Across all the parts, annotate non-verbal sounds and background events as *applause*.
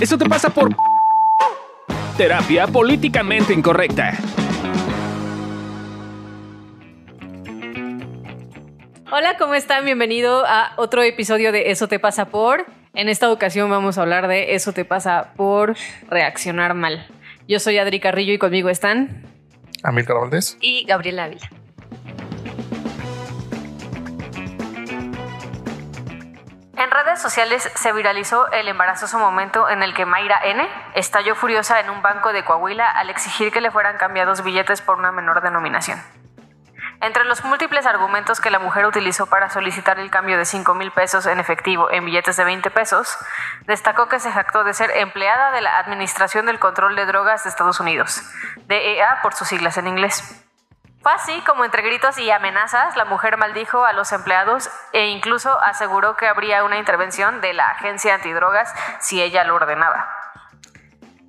Eso te pasa por terapia políticamente incorrecta. Hola, ¿cómo están? Bienvenido a otro episodio de Eso te pasa por. En esta ocasión vamos a hablar de Eso te pasa por reaccionar mal. Yo soy Adri Carrillo y conmigo están Amílcar Valdés. y Gabriela Ávila. En redes sociales se viralizó el embarazoso momento en el que Mayra N. estalló furiosa en un banco de Coahuila al exigir que le fueran cambiados billetes por una menor denominación. Entre los múltiples argumentos que la mujer utilizó para solicitar el cambio de 5 mil pesos en efectivo en billetes de 20 pesos, destacó que se jactó de ser empleada de la Administración del Control de Drogas de Estados Unidos, DEA por sus siglas en inglés. Fue así como entre gritos y amenazas la mujer maldijo a los empleados e incluso aseguró que habría una intervención de la agencia antidrogas si ella lo ordenaba.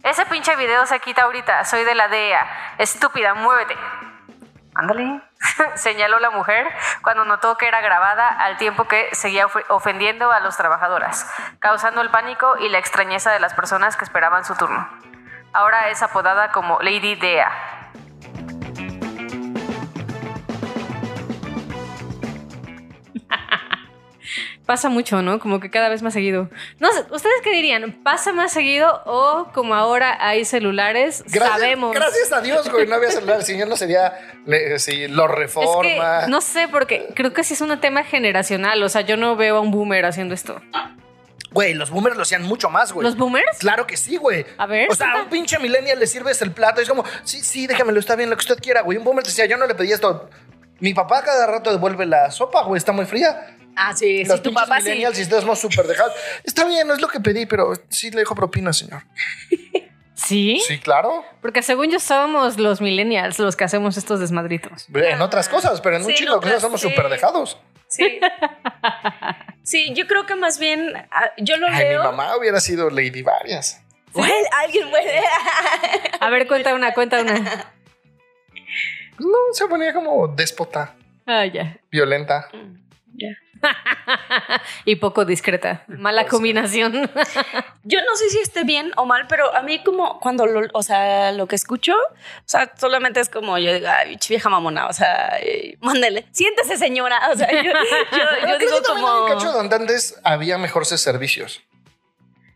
Ese pinche video se quita ahorita, soy de la DEA. Estúpida, muévete. Ándale. *laughs* Señaló la mujer cuando notó que era grabada al tiempo que seguía of- ofendiendo a los trabajadoras, causando el pánico y la extrañeza de las personas que esperaban su turno. Ahora es apodada como Lady DEA. Pasa mucho, ¿no? Como que cada vez más seguido. No sé, ¿ustedes qué dirían? ¿Pasa más seguido o como ahora hay celulares, Gracias, sabemos? gracias a Dios, güey, no había celular. Si yo no sería, le- si lo Es que reforma. no sé, porque creo que sí es un tema generacional. O sea, yo no veo a un boomer haciendo esto. Güey, los boomers lo hacían mucho más, güey. ¿Los boomers? Claro que sí, güey. A ver, O sea, a un pinche millennial le sirves el plato y es como, sí, sí, déjamelo, está bien, lo que usted quiera, güey. Un boomer decía, yo no le pedí esto. Mi papá cada rato devuelve la sopa, güey, está muy fría. Ah, sí, Los sí, tu papá sí. millennials y ustedes no súper dejados. Está bien, no es lo que pedí, pero sí le dejo propina, señor. *laughs* ¿Sí? Sí, claro. Porque según yo somos los millennials los que hacemos estos desmadritos. En otras cosas, pero en un Sí, chingo de cosas otras, somos sí. súper dejados. Sí. Sí, yo creo que más bien ah, yo lo Ay, mi mamá hubiera sido Lady Varias. Bueno, alguien muere. A ver, cuenta una, cuenta una. Pues no, se ponía como déspota, Ah, ya. violenta. *laughs* Y poco discreta. Mala combinación. *laughs* Yo no sé si esté bien o mal, pero a mí como cuando lo, o sea, lo que escucho, o sea, solamente es como yo digo, ay, vieja mamona, o sea, eh, mándele, siéntese señora, o sea, yo, *laughs* yo- digo creo que como... un cacho donde antes había mejores servicios.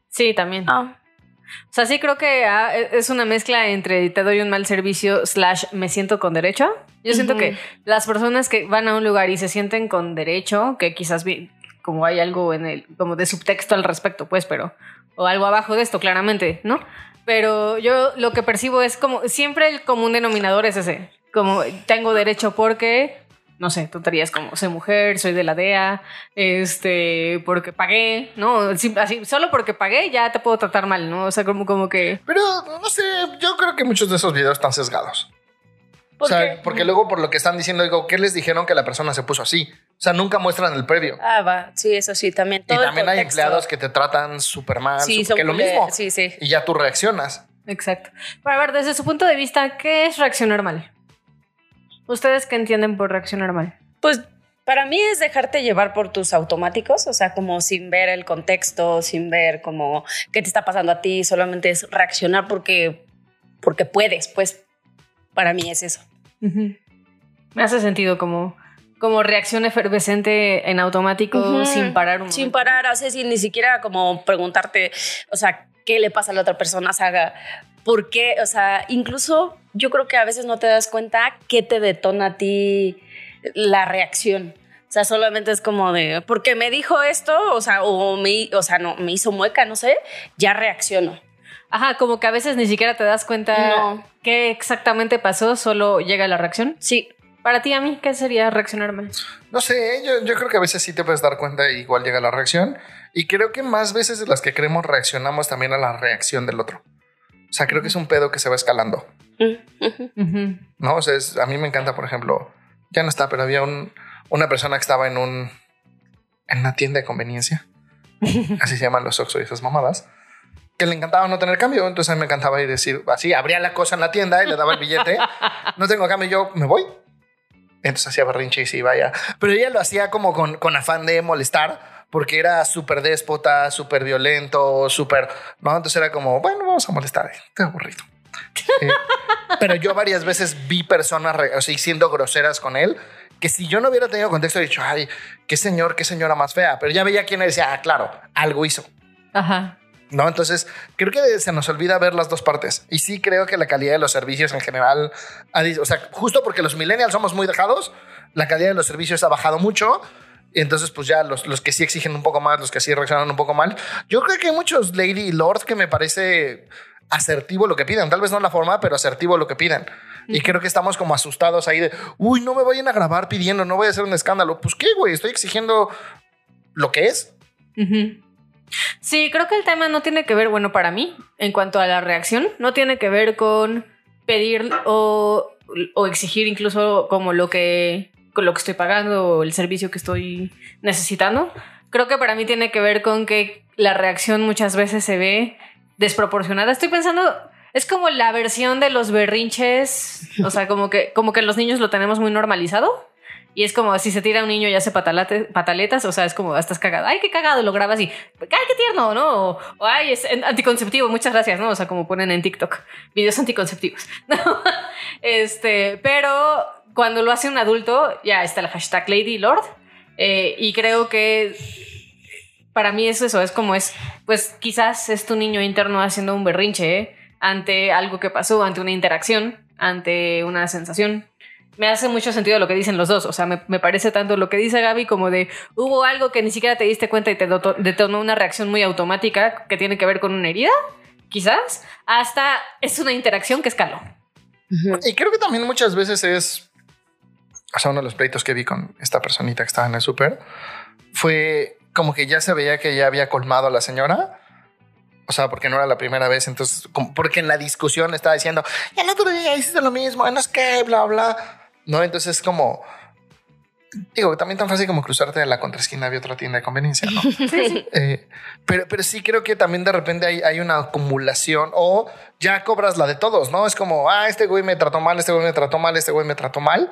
Sí, también. Ah, O sea, sí creo que ah, es una mezcla entre te doy un mal servicio slash me siento con derecho. Yo siento Ujú. que las personas que van a un lugar y se sienten con derecho, que quizás vi- como hay algo en el, como de subtexto al respecto, pues, pero, o algo abajo de esto, claramente, ¿no? Pero yo lo que percibo es como, siempre el común denominador es ese, como tengo derecho porque, no sé, tonterías como soy mujer, soy de la DEA, este, porque pagué, ¿no? Sí, Así, solo porque pagué ya te puedo tratar mal, ¿no? O sea, como, como que... Pero no sé, yo creo que muchos de esos videos están sesgados. O ¿por sea, porque luego por lo que están diciendo, digo, ¿qué les dijeron que la persona se puso así? O sea, nunca muestran el previo. Ah, va, sí, eso sí, también. y todo el también hay empleados que te tratan súper mal, Sí, súper- son que lo mismo. Sí, sí. Y ya tú reaccionas. Exacto. Pero a ver, desde su punto de vista, ¿qué es reaccionar mal? ¿Ustedes qué entienden por reaccionar mal? Pues para mí es dejarte llevar por tus automáticos, o sea, como sin ver el contexto, sin ver como qué te está pasando a ti, solamente es reaccionar porque, porque puedes, pues para mí es eso. Me hace sentido como, como reacción efervescente en automático sin parar un Sin momento. parar, sea, sin ni siquiera como preguntarte, o sea, qué le pasa a la otra persona, o sea, por qué, o sea, incluso yo creo que a veces no te das cuenta qué te detona a ti la reacción. O sea, solamente es como de, porque me dijo esto, o sea, o me, o sea, no, me hizo mueca, no sé, ya reacciono. Ajá, como que a veces ni siquiera te das cuenta No. qué exactamente pasó, solo llega la reacción. Sí, Para ti, a mí, ¿qué sería reaccionar mal? No sé, yo, yo creo que a veces sí te puedes dar cuenta y igual llega la reacción. Y creo que más veces de las que creemos reaccionamos también a la reacción del otro. O sea, creo que es un pedo que se va escalando. Mm. ¿no? O sea, es- a mí me encanta, por ejemplo, ya no está, pero había un, una persona que estaba en un en una tienda de conveniencia, *laughs* así se llaman los Oxxo y esas mamadas, que le encantaba no tener cambio, entonces a mí me encantaba ir decir, así, abría la cosa en la tienda y le daba el billete, *laughs* no tengo cambio, yo me voy. Entonces hacía berrinche y se iba ya. Pero ella lo hacía como con, con afán de molestar, porque era súper déspota, súper violento, súper, ¿no? Entonces era como, bueno, vamos a molestar, estoy aburrido. Eh, pero yo varias veces vi personas o sea, siendo groseras con él, que si yo no hubiera tenido contexto, he dicho, ay, qué señor, qué señora más fea, pero ya veía quién decía, ah, claro, algo hizo. Ajá. ¿No? Entonces, creo que se nos olvida ver las dos partes. Y sí creo que la calidad de los servicios en general, o sea, justo porque los millennials somos muy dejados, la calidad de los servicios ha bajado mucho. Y entonces, pues ya los, los que sí exigen un poco más, los que sí reaccionan un poco mal. Yo creo que hay muchos Lady y Lord que me parece asertivo lo que piden. Tal vez no la forma, pero asertivo lo que piden. Y creo que estamos como asustados ahí de, uy, no me vayan a grabar pidiendo, no voy a hacer un escándalo. Pues qué, güey, estoy exigiendo lo que es. Sí, creo que el tema no tiene que ver, bueno, para mí, en cuanto a la reacción, no tiene que ver con pedir o, exigir incluso como lo que, con lo que estoy pagando o el servicio que estoy necesitando. Creo que para mí tiene que ver con que la reacción muchas veces se ve desproporcionada. Estoy pensando, es como la versión de los berrinches, o sea, como que, como que los niños lo tenemos muy normalizado. Y es como si se tira un niño y hace patalate- pataletas, o sea, es como, "Ah, estás cagado. Ay, qué cagado, lo grabas y, ay, qué tierno, ¿no? O, ay, es anticonceptivo, muchas gracias, ¿no? O sea, como ponen en TikTok, videos anticonceptivos. *laughs* ¿no? Este, pero cuando lo hace un adulto, ya está el hashtag Lady Lord. eh, y creo que para mí es eso, es como es, pues quizás es tu niño interno haciendo un berrinche ante algo que pasó, ante una interacción, ante una sensación. Me hace mucho sentido lo que dicen los dos, o sea, me, me parece tanto lo que dice Gaby como de hubo algo que ni siquiera te diste cuenta y te detonó una reacción muy automática que tiene que ver con una herida, quizás, hasta es una interacción que escaló. Y creo que también muchas veces es, o sea, uno de los pleitos que vi con esta personita que estaba en el súper fue como que ya se veía que ya había colmado a la señora. O sea, porque no era la primera vez. Entonces, como porque en la discusión estaba diciendo, el otro día hiciste lo mismo, no es que, bla, bla. No, entonces como, digo, también tan fácil como cruzarte de la contraesquina había otra tienda de conveniencia, ¿no? *laughs* Eh, pero, pero sí creo que también de repente hay, hay una acumulación o ya cobras la de todos, ¿no? Es como, ah, este güey me trató mal, este güey me trató mal, este güey me trató mal.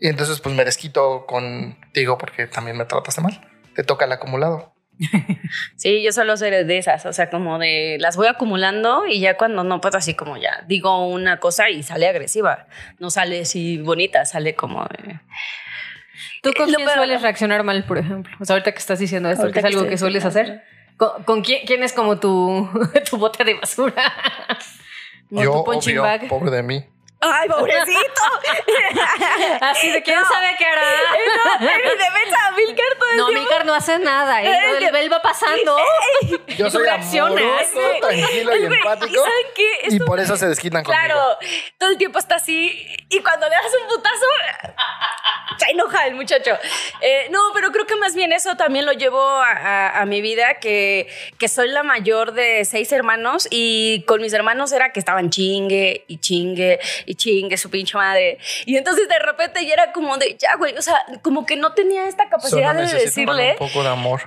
Y entonces pues me desquito contigo porque también me trataste mal. Te toca el acumulado. *laughs* Sí, yo suelo ser de esas, o sea, como de las voy acumulando y ya cuando no, pues así como ya digo una cosa y sale agresiva, no sale así bonita, sale como de... ¿Tú con Lo quién peor- sueles reaccionar mal, por ejemplo? O sea, ahorita que estás diciendo esto, que es algo que sueles diciendo hacer. ¿Con, con quién, quién es como tu, *laughs* tu bote de basura? O Yo, tu punching obvio, bag. pobre de mí. ¡Ay, pobrecito! *laughs* Así de quién No. sabe qué hará. no, en mi defensa, Milcar todo el No, tiempo- Milcar no hace nada. Él, él- él va pasando. Yo soy reaccionas. amoroso, tranquilo y empático. ¿y saben qué? Y por eso se desquitan conmigo. Claro, todo el tiempo está así y cuando le das un putazo se enoja el muchacho. Eh, no, pero creo que más bien eso también lo llevo a, a- a mi vida, que, que soy la mayor de seis hermanos y con mis hermanos era que estaban chingue y chingue y chingue su pinche madre. Y entonces de repente ya era como de, ya güey, o sea, como que no tenía esta Solo capacidad de decirle. un poco de amor.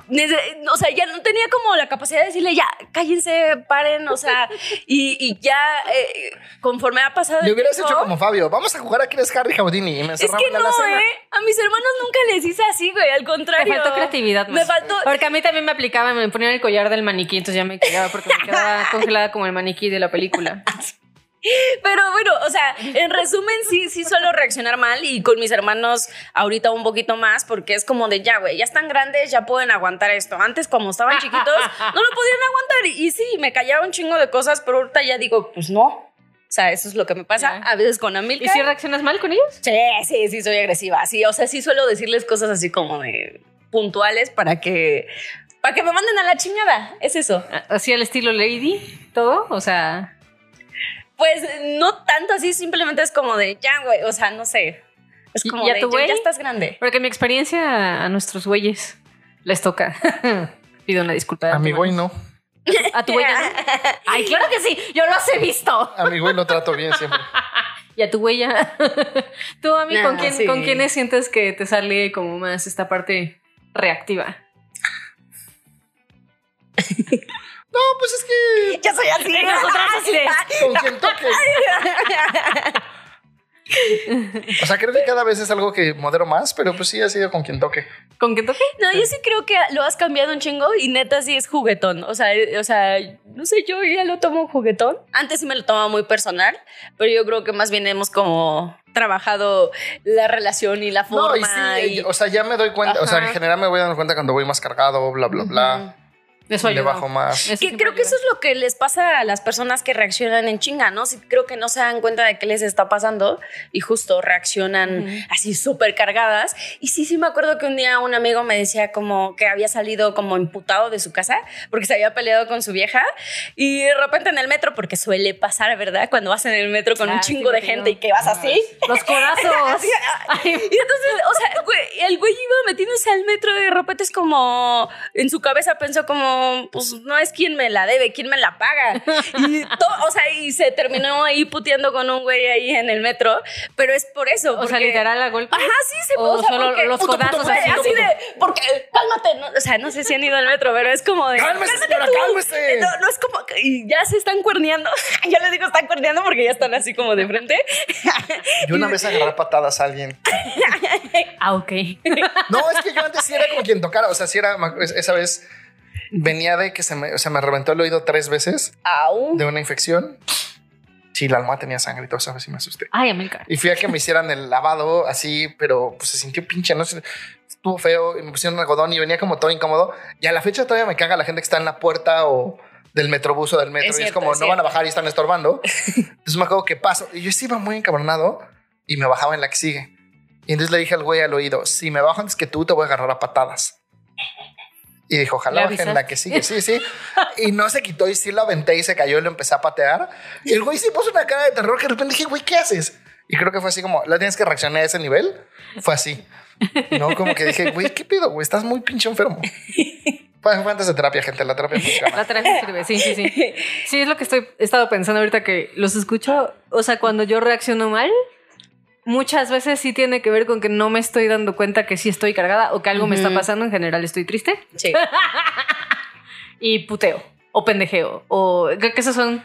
O sea, ya no tenía como la capacidad de decirle, ya, cállense, paren, o sea, y, y ya eh, conforme ha pasado. Le hubieras tiempo- hecho como Fabio. Vamos a jugar a quién es Harry Houdini y me Es que en la no, alacena. ¿eh? A mis hermanos nunca les hice así, güey, al contrario. faltó creatividad. Me más. faltó. Porque a mí también me aplicaba, me ponían el collar del maniquí, entonces ya me quedaba porque me quedaba *laughs* congelada como el maniquí de la película. Pero bueno, o sea, en resumen, sí, sí suelo reaccionar mal y con mis hermanos ahorita un poquito más porque es como de ya, güey, ya están grandes, ya pueden aguantar esto. Antes, como estaban chiquitos, *laughs* no lo podían aguantar y, y sí, me callaba un chingo de cosas, pero ahorita ya digo, pues no. O sea, eso es lo que me pasa a veces con ¿Y Amilcar. si reaccionas mal con ellos? Sí, sí, sí, soy agresiva. Sí, o sea, sí suelo decirles cosas así como de puntuales para que, para que me manden a la chingada. Es eso. Así al estilo Lady, todo, o sea... Pues no tanto así, simplemente es como de ya, güey. O sea, no sé. Es ¿Y- como y a de tu ya, güey? ya estás grande. Porque mi experiencia a nuestros güeyes les toca. *laughs* Pido una disculpa. de A mi güey no. *laughs* A tu güey. *laughs* Ay, claro que sí, yo los he visto. A mi güey lo trato bien siempre. *laughs* Y a tu ya. Tú, a mí, ¿con, quién, sí. ¿con quiénes sientes que te sale como más esta parte reactiva? No, pues es que Ya soy así. Nosotras así con quien toque. O sea, creo que cada vez es algo que modero más, pero pues sí ha sido con quien toque. ¿Con qué toque? No, yo sí creo que lo has cambiado un chingo y neta sí es juguetón. O sea, eh, o sea, no sé, yo ya lo tomo juguetón. Antes sí me lo tomaba muy personal, pero yo creo que más bien hemos como trabajado la relación y la forma. No, y sí, y- o sea, ya me doy cuenta, o sea, en general me voy dando cuenta cuando voy más cargado, bla, bla, bla. Eso Le ayuda. bajo más. Que creo que ayuda. eso es lo que les pasa a las personas que reaccionan en chinga, ¿no? Sí, creo que no se dan cuenta de qué les está pasando y justo reaccionan así súper cargadas. Y sí, sí me acuerdo que un día un amigo me decía como que había salido como imputado de su casa porque se había peleado con su vieja y de repente en el metro, porque suele pasar, ¿verdad? Cuando vas en el metro con Ah, un sí, chingo de contigo. gente y que vas así. Los corazos. *laughs* Y entonces, o sea, güey, el güey iba metiéndose al metro y de repente es como, en su cabeza pensó como, pues no es quien me la debe, quien me la paga. Y todo, o sea, y se terminó ahí puteando con un güey ahí en el metro, pero es por eso. O sea, literal a golpe. Ajá, sí, se O o sea, solo porque- los puto, codazos puto, así. así de, porque, cálmate, no, o sea, no sé si han ido al metro, pero es como de, Cálmese, "Cálmate señora, tú". cálmese. No, no es como, y ya se están cuerneando, *laughs* ya les digo, están cuerneando porque ya están así como de frente. *laughs* Yo una vez agarré patadas a alguien. *laughs* Ah, ok. No, es que yo antes sí era con quien tocara. O sea, sí era. Esa vez venía de que se me, se me reventó el oído tres veces Au. de una infección. Sí, la almohada tenía sangre y todo eso, a ver si me asusté. Ay, Amilcar. Y fui a que me hicieran el lavado así, pero pues se sintió pinche, no sé, estuvo feo y me pusieron algodón y venía como todo incómodo. Y a la fecha todavía me caga la gente que está en la puerta o del metrobús o del metro Es y es cierto, como es no van a cierto. bajar y están estorbando. *laughs* Entonces me acuerdo que paso y yo sí iba muy encabronado y me bajaba en la que sigue. Y entonces le dije al güey al oído, si me bajo antes que tú te voy a agarrar a patadas. Y dijo, ojalá ¿Le baje en la que sigue. Sí, sí. Y no se quitó y sí lo aventé y se cayó y lo empecé a patear. Y el güey sí puso una cara de terror que de repente dije, güey, ¿qué haces? Y creo que fue así como, la tienes que reaccionar a ese nivel. Fue así. No, como que dije, güey, ¿qué pido, güey? Estás muy pinche enfermo. Fue antes de terapia, gente. La terapia La funciona. terapia sirve, sí, sí, sí. Sí, es lo que estoy, he estado pensando ahorita que los escucho. O sea, cuando yo reacciono mal, muchas veces sí tiene que ver con que no me estoy dando cuenta que sí estoy cargada o que algo me está pasando. En general estoy triste Sí. *laughs* y puteo o pendejeo. O creo que esas son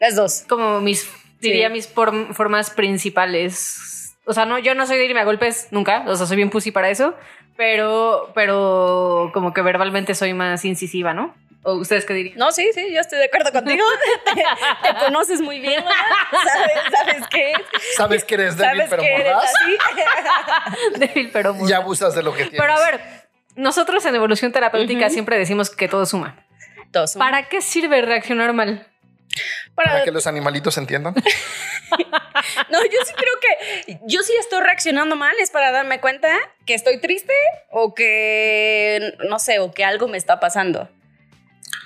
Las dos. como mis, diría, Sí. mis form- formas principales. O sea, no, yo no soy de irme a golpes nunca. O sea, soy bien pussy para eso. Pero, pero como que verbalmente soy más incisiva, ¿no? ¿O ustedes qué dirían? No, sí, sí, yo estoy de acuerdo contigo. *laughs* te, te conoces muy bien, ¿verdad? ¿Sabes, ¿Sabes qué? Sabes que eres débil, ¿Sabes pero que eres mordaz. así? *laughs* Débil, pero muy. Y abusas de lo que tienes. Pero a ver, nosotros en evolución terapéutica siempre decimos que todo suma. Dos. ¿Para qué sirve reaccionar mal? Para- Para que los animalitos entiendan. *laughs* No, yo sí creo que yo sí estoy reaccionando mal, es para darme cuenta que estoy triste o que, no sé, o que algo me está pasando.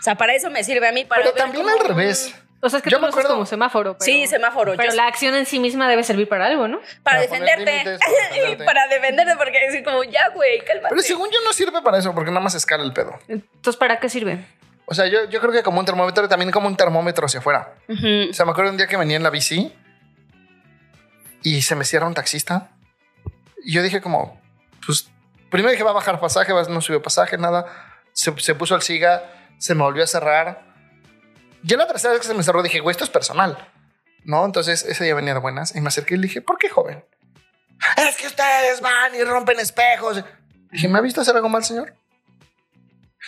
O sea, para eso me sirve a mí. Para Pero ver también cómo- al revés. O sea, es que Yo tú me lo acuerdo- como semáforo. Pero, Sí, semáforo. Pero yo- la acción en sí misma debe servir para algo, ¿no? para, defenderte. *laughs* para defenderte. para defenderte, porque decir como, ya, güey, cálmate. Pero según yo no sirve para eso, porque nada más escala el pedo. Entonces, ¿para qué sirve? O sea, yo, yo creo que como un termómetro, también como un termómetro hacia afuera. O sea, me acuerdo un día que venía en la bici y se me cierra un taxista. Y yo dije como, pues, primero dije va a bajar pasaje, no subió pasaje, nada. Se, se puso al siga, se me volvió a cerrar. Ya la tercera vez que se me cerró dije, güey, esto es personal. ¿No? Entonces ese día venía de buenas y me acerqué y le dije, ¿por qué joven? Es que ustedes van y rompen espejos. Dije, ¿me ha visto hacer algo mal, señor?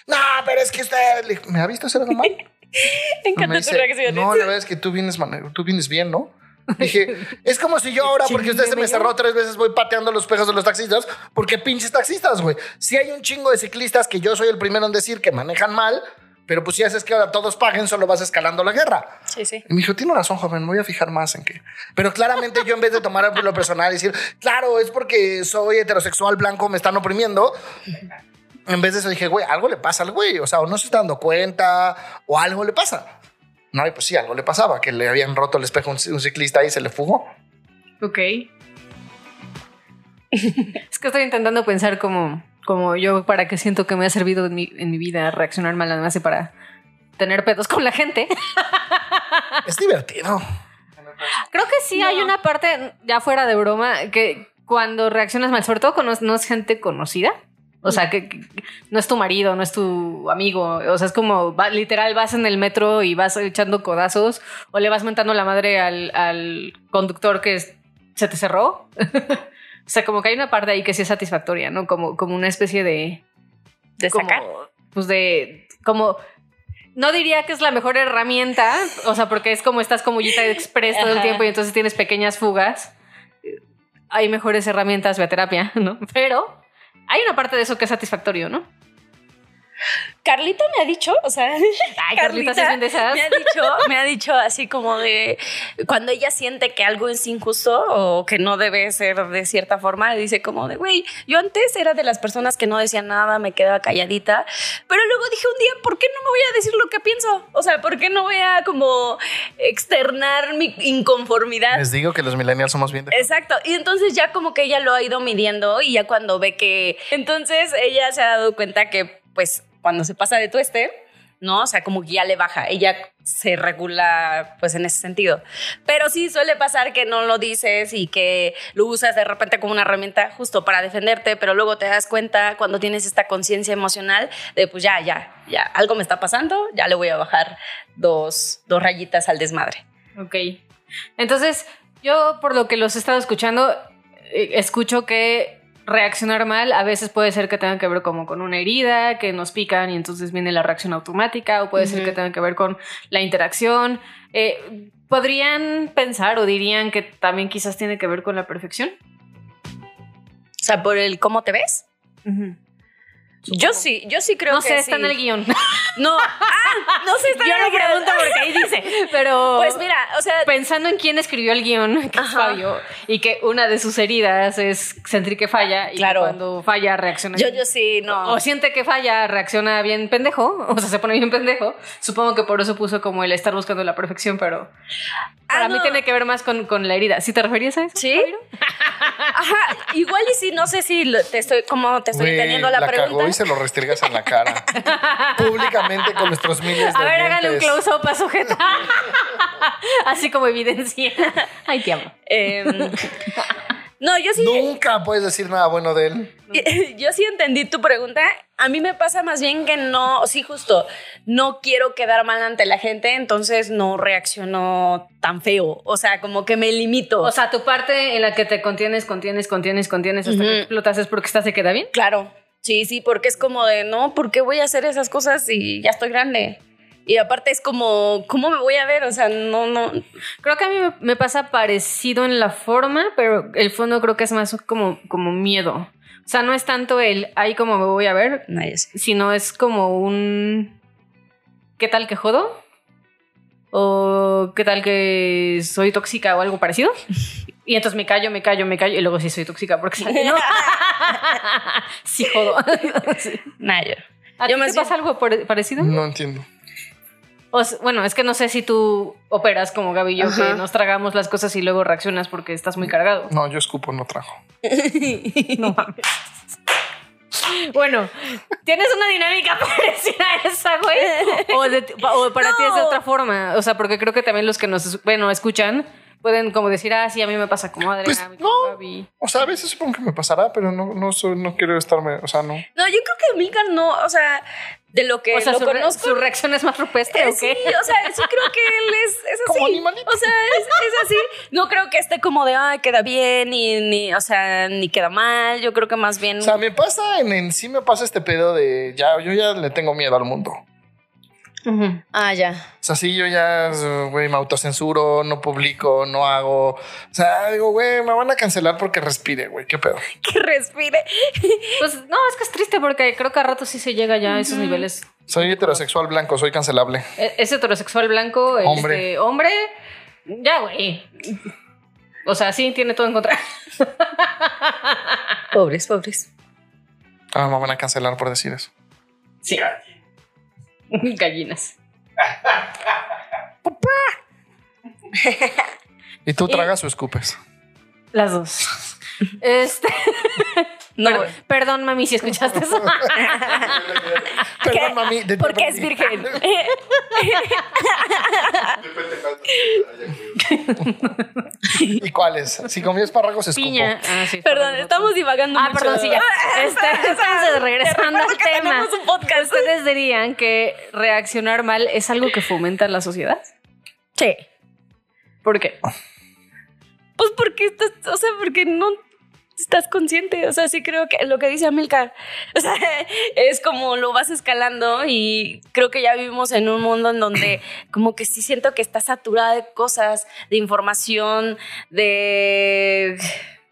No, pero es que usted... Le dije, ¿Me ha visto hacer algo mal? *laughs* Me encanta me tu reacción. No, la verdad es que tú vienes, tú vienes bien, ¿no? Dije, *laughs* es como si yo ahora, porque usted se me cerró tres veces, voy pateando los espejos de los taxistas, porque pinches taxistas, güey. Si hay un chingo de ciclistas que yo soy el primero en decir que manejan mal, pero pues si haces que ahora todos paguen, solo vas escalando la guerra. Sí, sí. Y me dijo, tiene razón, joven, me voy a fijar más en que. Pero claramente yo en vez de tomar lo personal y decir, claro, es porque soy heterosexual blanco, me están oprimiendo. En vez de eso dije, güey, algo le pasa al güey. O sea, o no se está dando cuenta, o algo le pasa. No, y pues sí, algo le pasaba, que le habían roto el espejo a un, un ciclista y se le fugó. Ok. *laughs* es que estoy intentando pensar como, como yo para qué siento que me ha servido en mi, en mi vida reaccionar mal, además de para tener pedos con la gente. *laughs* Es divertido. Creo que sí hay una parte, ya fuera de broma, que cuando reaccionas mal, sobre todo cuando no es gente conocida, o sea, que, que no es tu marido, no es tu amigo, o sea, es como va- literal vas en el metro y vas echando codazos o le vas mentando la madre al, al conductor que es se te cerró. *laughs* o sea, como que hay una parte ahí que sí es satisfactoria, ¿no? Como, como una especie de... De como, sacar. Pues de... Como... No diría que es la mejor herramienta, o sea, porque es como estás como Yita Express todo el tiempo y entonces tienes pequeñas fugas. Hay mejores herramientas, a terapia, ¿no? Pero hay una parte de eso que es satisfactorio, ¿no? Carlita me ha dicho, o sea, Ay, Carlita, ¿sí es bien de esas? me ha dicho, me ha dicho así como de cuando ella siente que algo es injusto o que no debe ser de cierta forma, dice como de, güey, yo antes era de las personas que no decía nada, me quedaba calladita, pero luego dije un día, ¿por qué no me voy a decir lo que pienso? O sea, ¿por qué no voy a como externar mi inconformidad? Les digo que los millennials somos bien de... Exacto. Y entonces ya como que ella lo ha ido midiendo y ya cuando ve que... Entonces ella se ha dado cuenta que pues cuando se pasa de tueste, ¿no? O sea, como que ya le baja. Ella se regula pues en ese sentido. Pero sí suele pasar que no lo dices y que lo usas de repente como una herramienta justo para defenderte, pero luego te das cuenta cuando tienes esta conciencia emocional de pues ya, ya, ya, algo me está pasando, ya le voy a bajar dos, dos rayitas al desmadre. Ok. Entonces, yo por lo que los he estado escuchando, eh, escucho que reaccionar mal a veces puede ser que tenga que ver como con una herida, que nos pican y entonces viene la reacción automática, o puede ser que tenga que ver con la interacción. Eh, ¿Podrían pensar o dirían que también quizás tiene que ver con la perfección? O sea, por el cómo te ves. Yo sí, yo sí creo no que sé, sí. está en el guion. No, *laughs* ah, no sé, está Yo en no el guion. pregunto porque ahí dice, pero... Pues mira, o sea, pensando en quién escribió el guion, que es. Fabio, y que una de sus heridas es sentir que falla, y que Claro. cuando falla reacciona yo, bien. yo sí, no. O siente que falla, reacciona bien pendejo, o sea, se pone bien pendejo. Supongo que por eso puso como el estar buscando la perfección, pero para Ah, mí no. tiene que ver más con, con la herida. ¿Sí te referías a eso? ¿Sí? *laughs* Ajá, igual y si no sé si lo- te estoy como te estoy entendiendo la, la pregunta. cagó y se lo restregas en la cara. *laughs* Públicamente con nuestros miles de A ver, hágale un close-up a sujeta. *laughs* Así como evidencia. Ay, te amo. Em, no, yo sí, Nunca puedes decir nada bueno de él. *laughs* yo sí entendí tu pregunta. A mí me pasa más bien que no, sí, justo, no quiero quedar mal ante la gente, entonces no reacciono tan feo. O sea, como que me limito. O sea, tu parte en la que te contienes, contienes, contienes, contienes hasta que explotas es porque estás se queda bien. Claro, sí, sí, porque es como de, no, ¿por qué voy a hacer esas cosas si ya estoy grande? Y aparte es como, ¿cómo me voy a ver? O sea, no, no. Creo que a mí me, pasa parecido en la forma, pero el fondo creo que es más como, como miedo. O sea, no es tanto el ahí como me voy a ver, No, sino es como un ¿qué tal que jodo? O ¿qué tal que soy tóxica o algo parecido? *laughs* Y entonces me callo, me callo, me callo y luego sí soy tóxica porque sale, ¿no? *laughs* *laughs* sí jodo. Sí. Nah, yo- ¿A Yo ti más te bien- pasa algo parecido? No entiendo. O bueno, es que no sé si tú operas como Gaby y yo, Ajá. que nos tragamos las cosas y luego reaccionas porque estás muy cargado. No, yo escupo, no trajo. *laughs* No mames. Bueno, ¿tienes una dinámica *laughs* parecida a esa, güey? O, de- o para ti es de otra forma. O sea, porque creo que también los que nos bueno, escuchan pueden como decir, ah, sí, a mí me pasa como Adriana, Pues, a mí como no. Gaby. O sea, a veces supongo que me pasará, pero no, no, soy- no quiero estarme, o sea, no. No, yo creo que Milcar no, o sea, de lo que O sea, lo su, re- conozco. su reacción es más rupestre, eh, ¿o sí, qué? o sea, sí creo que él es, es así. Como animalito. O sea, es, es así. No creo que esté como de, ay, queda bien, ni, ni, o sea, ni queda mal. Yo creo que más bien. O sea, me pasa en, en sí me pasa este pedo de ya, yo ya le tengo miedo al mundo. Ah, ya. O sea, sí, yo ya, güey, me autocensuro, no publico, no hago. O sea, digo, güey, me van a cancelar porque respire, güey, qué pedo. *laughs* Que respire. *laughs* Pues no, es que es triste porque creo que a rato sí se llega ya a esos niveles. Soy heterosexual blanco, soy cancelable. E- Es heterosexual blanco, Hombre. este, hombre, ya, güey. O sea, sí, tiene todo en contra. Pobres, pobres. Ah, me van a cancelar por decir eso. Sí. *laughs* Gallinas. ¿Y tú Y- tragas o escupes? Las dos. *laughs* *laughs* Este. No, Per- perdón, mami, si escuchaste eso. *laughs* Perdón, mami. de- porque es virgen. *laughs* ¿Y cuáles? Si comí espárragos, escupo. Piña. Ah, sí, Perdón, estamos divagando Ah, mucho. perdón, sí, ya. Este, *laughs* entonces, regresando al tema. tenemos un podcast. ¿Ustedes dirían que reaccionar mal es algo que fomenta la sociedad? Sí. ¿Por qué? Pues porque estás, o sea, porque no estás consciente. O sea, sí creo que lo que dice Amilcar, *laughs* o sea, es como lo vas escalando y creo que ya vivimos en un mundo en donde *clears throat* como que sí siento que está saturada de cosas, de información, de... *sighs*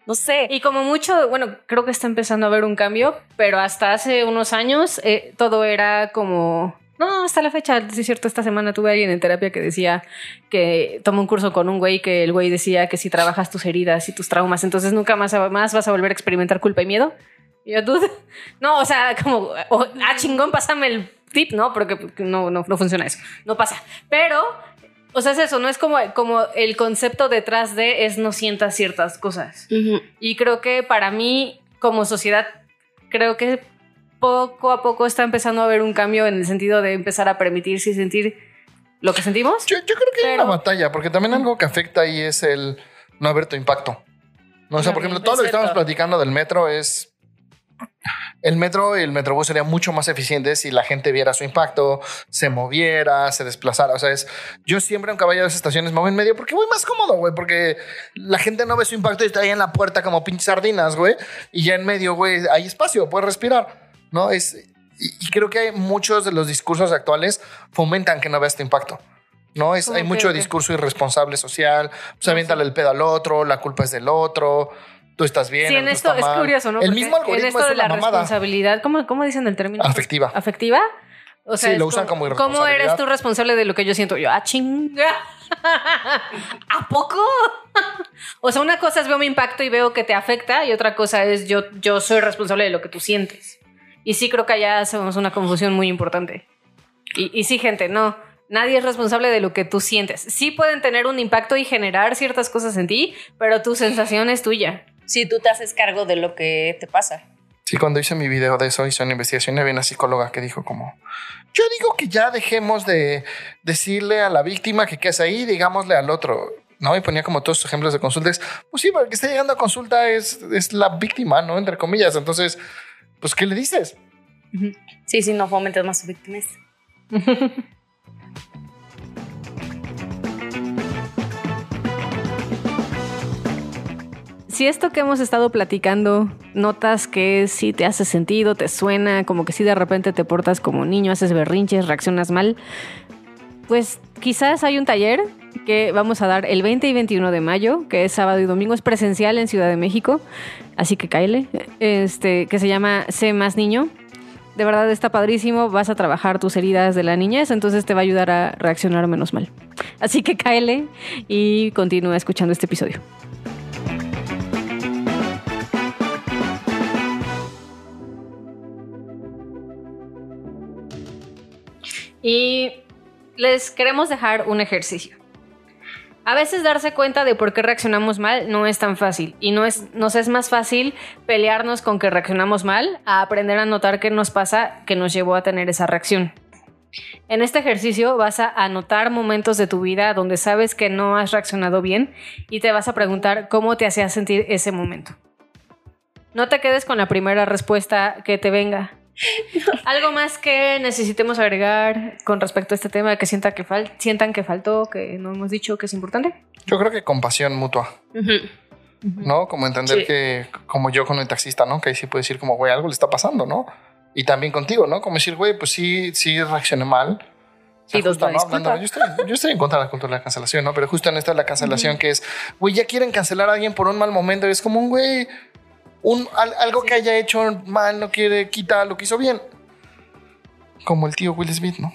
No sé. Y como mucho, bueno, creo que está empezando a haber un cambio, pero hasta hace unos años eh, todo era como no, hasta la fecha, sí es cierto, esta semana tuve a alguien en terapia que decía que tomó un curso con un güey que el güey decía que si trabajas tus heridas y tus traumas, entonces nunca más, más vas a volver a experimentar culpa y miedo. Y yo, dude, *laughs* no, o sea, como, ah, chingón, pásame el tip, ¿no? Porque no, no, no funciona eso, no pasa. Pero o sea, es eso, no es como, como el concepto detrás de es no sientas ciertas cosas. Y creo que para mí, como sociedad, creo que poco a poco está empezando a haber un cambio en el sentido de empezar a permitirse y sentir lo que sentimos. Yo, creo que hay una batalla, porque también algo que afecta ahí es el no haber tu impacto. No, o sea, por ejemplo, todo lo que estamos platicando del metro es el metro y el metrobús serían mucho más eficientes si la gente viera su impacto, se moviera, se desplazara. O sea, es, yo siempre, aunque vaya a las estaciones, me voy en medio porque voy más cómodo, güey, porque la gente no ve su impacto y está ahí en la puerta como pinches sardinas, güey, y ya en medio, güey, hay espacio, puedes respirar. ¿No? Es, y, creo que hay muchos de los discursos actuales fomentan que no veas este impacto. ¿no? Es, hay mucho discurso irresponsable social, pues aviéntale el pedo al otro, la culpa es del otro, tú estás bien. Sí, en esto es curioso, ¿no? El mismo algoritmo en esto de la responsabilidad, ¿cómo, ¿cómo, dicen el término? Afectiva. ¿Afectiva? O sea, sí, lo usan como, ¿Cómo eres tú responsable de lo que yo siento? Yo, ah, chinga. *laughs* ¿A poco? *laughs* o sea, una cosa es veo mi impacto y veo que te afecta y otra cosa es yo, yo soy responsable de lo que tú sientes. Y sí creo que allá hacemos una confusión muy importante. Y, y sí, gente, no. Nadie es responsable de lo que tú sientes. Sí pueden tener un impacto y generar ciertas cosas en ti, pero tu sensación es tuya. Si tú te haces cargo de lo que te pasa. Sí, cuando hice mi video de eso, hice una investigación y había una psicóloga que dijo como, yo digo que ya dejemos de decirle a la víctima que qué es ahí, digámosle al otro. ¿no? Y ponía como todos sus ejemplos de consultas. Pues sí, porque está llegando a consulta es, es la víctima, ¿no? Entre comillas. Entonces, pues, ¿qué le dices? Sí, sí, no fomentes más víctimas. si esto que hemos estado platicando notas que si te hace sentido, te suena, como que si de repente te portas como niño, haces berrinches, reaccionas mal, pues quizás hay un taller que vamos a dar el 20 y 21 de mayo, que es sábado y domingo, es presencial en Ciudad de México, así que cáele, este, que se llama Sé más niño. De verdad está padrísimo, vas a trabajar tus heridas de la niñez, entonces te va a ayudar a reaccionar menos mal. Así que cáele y continúa escuchando este episodio. Y les queremos dejar un ejercicio. A veces darse cuenta de por qué reaccionamos mal no es tan fácil y no es, nos es más fácil pelearnos con que reaccionamos mal a aprender a notar qué nos pasa que nos llevó a tener esa reacción. En este ejercicio vas a anotar momentos de tu vida donde sabes que no has reaccionado bien y te vas a preguntar cómo te hacía sentir ese momento. No te quedes con la primera respuesta que te venga. *laughs* ¿Algo más que necesitemos agregar con respecto a este tema que, sienta que sientan que faltó, que no hemos dicho que es importante? Yo creo que compasión mutua. ¿No? Como entender que, como yo con el taxista, ¿no? Que ahí sí puede decir como, güey, algo le está pasando, ¿no? Y también contigo, ¿no? Como decir, güey, pues sí, sí reaccioné mal. Y dos ¿no? yo, estoy, yo, estoy, en contra de la cultura de la cancelación, ¿no? Pero justo en esta de la cancelación que es, güey, ya quieren cancelar a alguien por un mal momento y es como un güey un, algo que haya hecho mal no quiere quitar lo que hizo bien. Como el tío Will Smith, ¿no?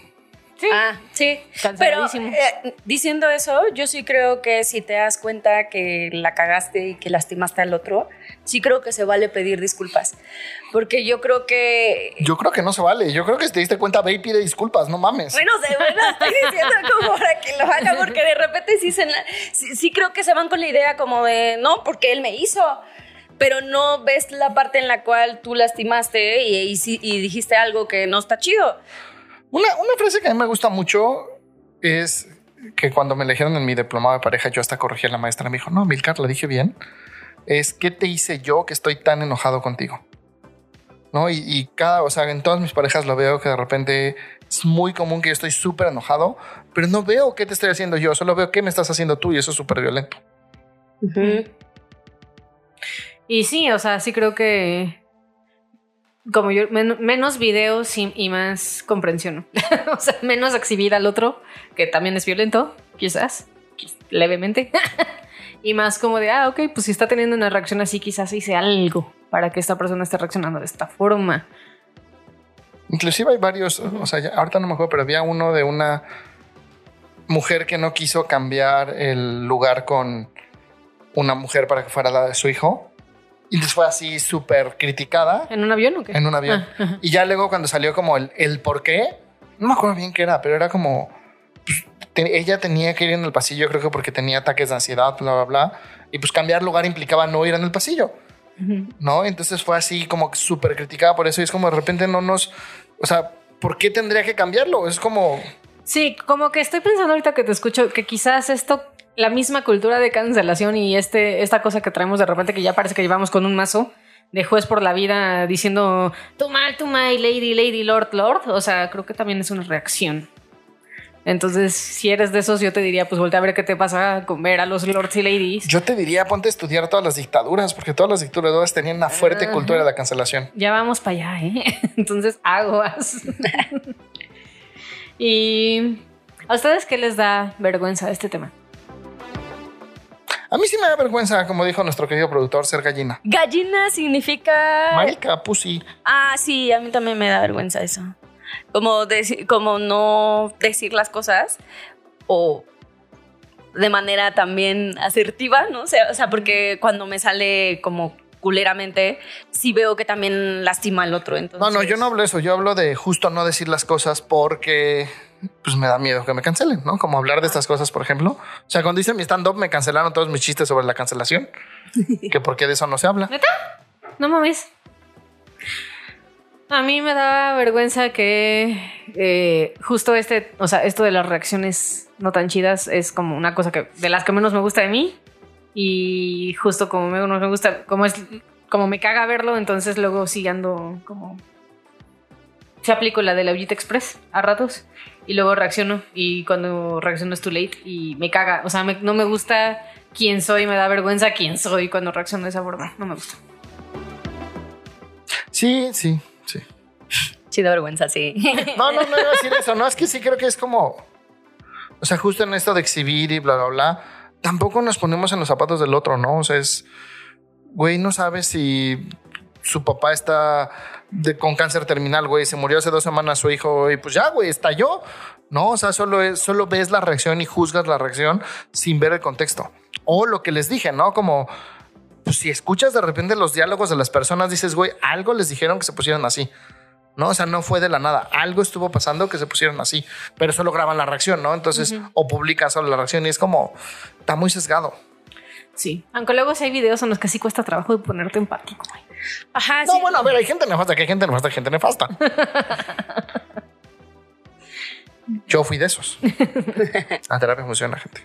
Sí. Ah, sí. Pero eh, diciendo eso, yo sí creo que si te das cuenta que la cagaste y que lastimaste al otro, sí creo que se vale pedir disculpas. Porque yo creo que. Yo creo que no se vale. Yo creo que si te diste cuenta, ve y pide disculpas, no mames. Bueno, se, bueno estoy diciendo como para que lo haga, porque de repente sí, se, sí, sí creo que se van con la idea como de no, porque él me hizo pero no ves la parte en la cual tú lastimaste y, y, dijiste algo que no está chido. Una, frase que a mí me gusta mucho es que cuando me eligieron en mi diplomado de pareja, yo hasta corregí a la maestra. Me dijo, no, Milcar, la dije bien. Es, ¿qué te hice yo que estoy tan enojado contigo? ¿No? Y, y, cada, o sea, en todas mis parejas lo veo que de repente es muy común que yo estoy súper enojado, pero no veo qué te estoy haciendo yo, solo veo qué me estás haciendo tú y eso es súper violento. Y sí, o sea, sí creo que como yo, menos videos y, más comprensión. *laughs* o sea, menos exhibir al otro, que también es violento, quizás, levemente. *laughs* y más como de, ah, ok, pues si está teniendo una reacción así, quizás hice algo para que esta persona esté reaccionando de esta forma. Inclusive hay varios, o sea, ahorita no me acuerdo, pero había uno de una mujer que no quiso cambiar el lugar con una mujer para que fuera la de su hijo y les fue así súper criticada. ¿En un avión o qué? En un avión. Ah, y ya luego cuando salió como el, el por qué, no me acuerdo bien qué era, pero era como... Pues, ella tenía que ir en el pasillo, creo que porque tenía ataques de ansiedad, bla, bla, bla. Y pues cambiar lugar implicaba no ir en el pasillo. ¿No? Entonces fue así como súper criticada por eso. Y es como de repente no nos... O sea, ¿por qué tendría que cambiarlo? Es como... Sí, como que estoy pensando ahorita que te escucho que quizás esto la misma cultura de cancelación y este, esta cosa que traemos de repente que ya parece que llevamos con un mazo de juez por la vida diciendo tú mal, tú mal, lady, lady, lord, lord. O sea, creo que también es una reacción. Entonces, si eres de esos, yo te diría, pues voltea a ver qué te pasa con ver a los lords y ladies. Yo te diría, ponte a estudiar todas las dictaduras, porque todas las dictaduras tenían una fuerte cultura de la cancelación. Ya vamos para allá, ¿eh? *laughs* Entonces, aguas. *laughs* y a ustedes, ¿qué les da vergüenza de este tema? A mí sí me da vergüenza, como dijo nuestro querido productor, ser gallina. Gallina significa. Marica, pussy. Ah, sí, a mí también me da vergüenza eso. Como, como no decir las cosas o de manera también asertiva, ¿no? O sea, o sea, porque cuando me sale como culeramente, sí veo que también lastima al otro. Entonces... No, no, yo no hablo de eso. Yo hablo de justo no decir las cosas porque pues me da miedo que me cancelen, ¿no? Como hablar de estas cosas, por ejemplo. O sea, cuando hice mi stand-up me cancelaron todos mis chistes sobre la cancelación. *laughs* que porque de eso no se habla. ¿Neta? No mames. A mí me da vergüenza que eh, justo este, o sea, esto de las reacciones no tan chidas es como una cosa que de las que menos me gusta de mí. Y justo como me, no me gusta, como es, como me caga verlo, entonces luego siguiendo como se aplico la de la Villita Express a ratos y luego reacciono y cuando reacciono es too late y me caga. O sea, no me gusta quién soy, me da vergüenza quién soy cuando reacciono de esa forma. No me gusta. Sí, sí, sí. Sí, da vergüenza, sí. *laughs* No, no, no iba a decir eso. No, es que sí creo que es como. O sea, justo en esto de exhibir y bla, bla, bla. Tampoco nos ponemos en los zapatos del otro, ¿no? O sea, es. Güey, no sabes si su papá está con cáncer terminal, güey, se murió hace dos semanas su hijo y pues ya, güey, estalló. No, o sea, solo, es, solo ves la reacción y juzgas la reacción sin ver el contexto. O lo que les dije, ¿no? Como pues, si escuchas de repente los diálogos de las personas, dices, güey, algo les dijeron que se pusieran así. ¿no? O sea, no fue de la nada. Algo estuvo pasando que se pusieron así, pero solo graban la reacción, ¿no? Entonces, o publican solo la reacción y es como, está muy sesgado. Sí, aunque luego si hay videos en los que sí cuesta trabajo de ponerte empático. Ajá. No, bueno, a ver, hay gente nefasta, que hay gente nefasta, hay gente nefasta. *laughs* Yo fui de esos. *laughs* La terapia funciona, gente.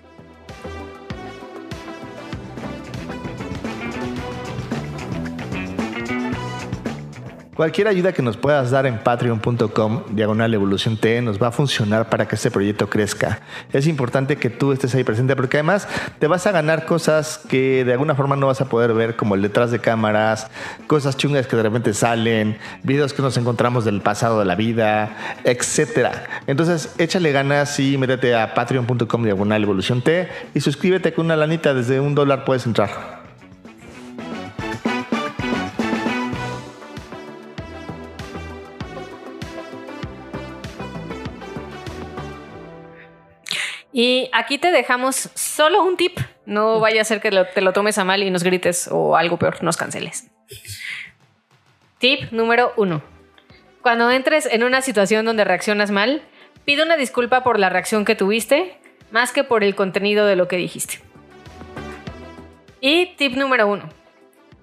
Cualquier ayuda que nos puedas dar en patreon.com, diagonal evolución T, nos va a funcionar para que este proyecto crezca. Es importante que tú estés ahí presente porque además te vas a ganar cosas que de alguna forma no vas a poder ver, como el detrás de cámaras, cosas chungas que de repente salen, videos que nos encontramos del pasado de la vida, etcétera. Entonces, échale ganas y métete a patreon.com, diagonal evolución T y suscríbete con una lanita, desde un dólar puedes entrar. Y aquí te dejamos solo un tip. No vaya a ser que te lo tomes a mal y nos grites o algo peor, nos canceles. Tip número uno. Cuando entres en una situación donde reaccionas mal, pide una disculpa por la reacción que tuviste, más que por el contenido de lo que dijiste. Y tip número uno.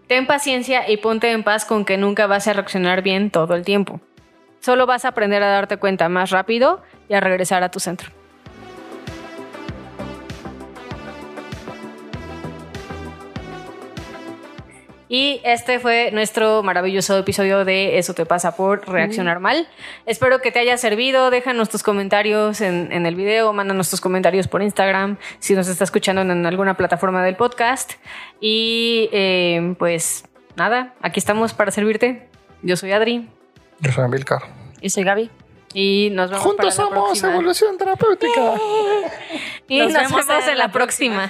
Ten paciencia y ponte en paz con que nunca vas a reaccionar bien todo el tiempo. Solo vas a aprender a darte cuenta más rápido y a regresar a tu centro. Y este fue nuestro maravilloso episodio de Eso te pasa por reaccionar mal. Espero que te haya servido. Déjanos tus comentarios en, en el video, mándanos tus comentarios por Instagram si nos está escuchando en alguna plataforma del podcast. Y eh, pues nada, aquí estamos para servirte. Yo soy Adri. Yo soy Amilcar. Y soy Gaby. Y nos vemos Juntos para la somos próxima. evolución terapéutica. *laughs* Y nos, vemos, en la próxima.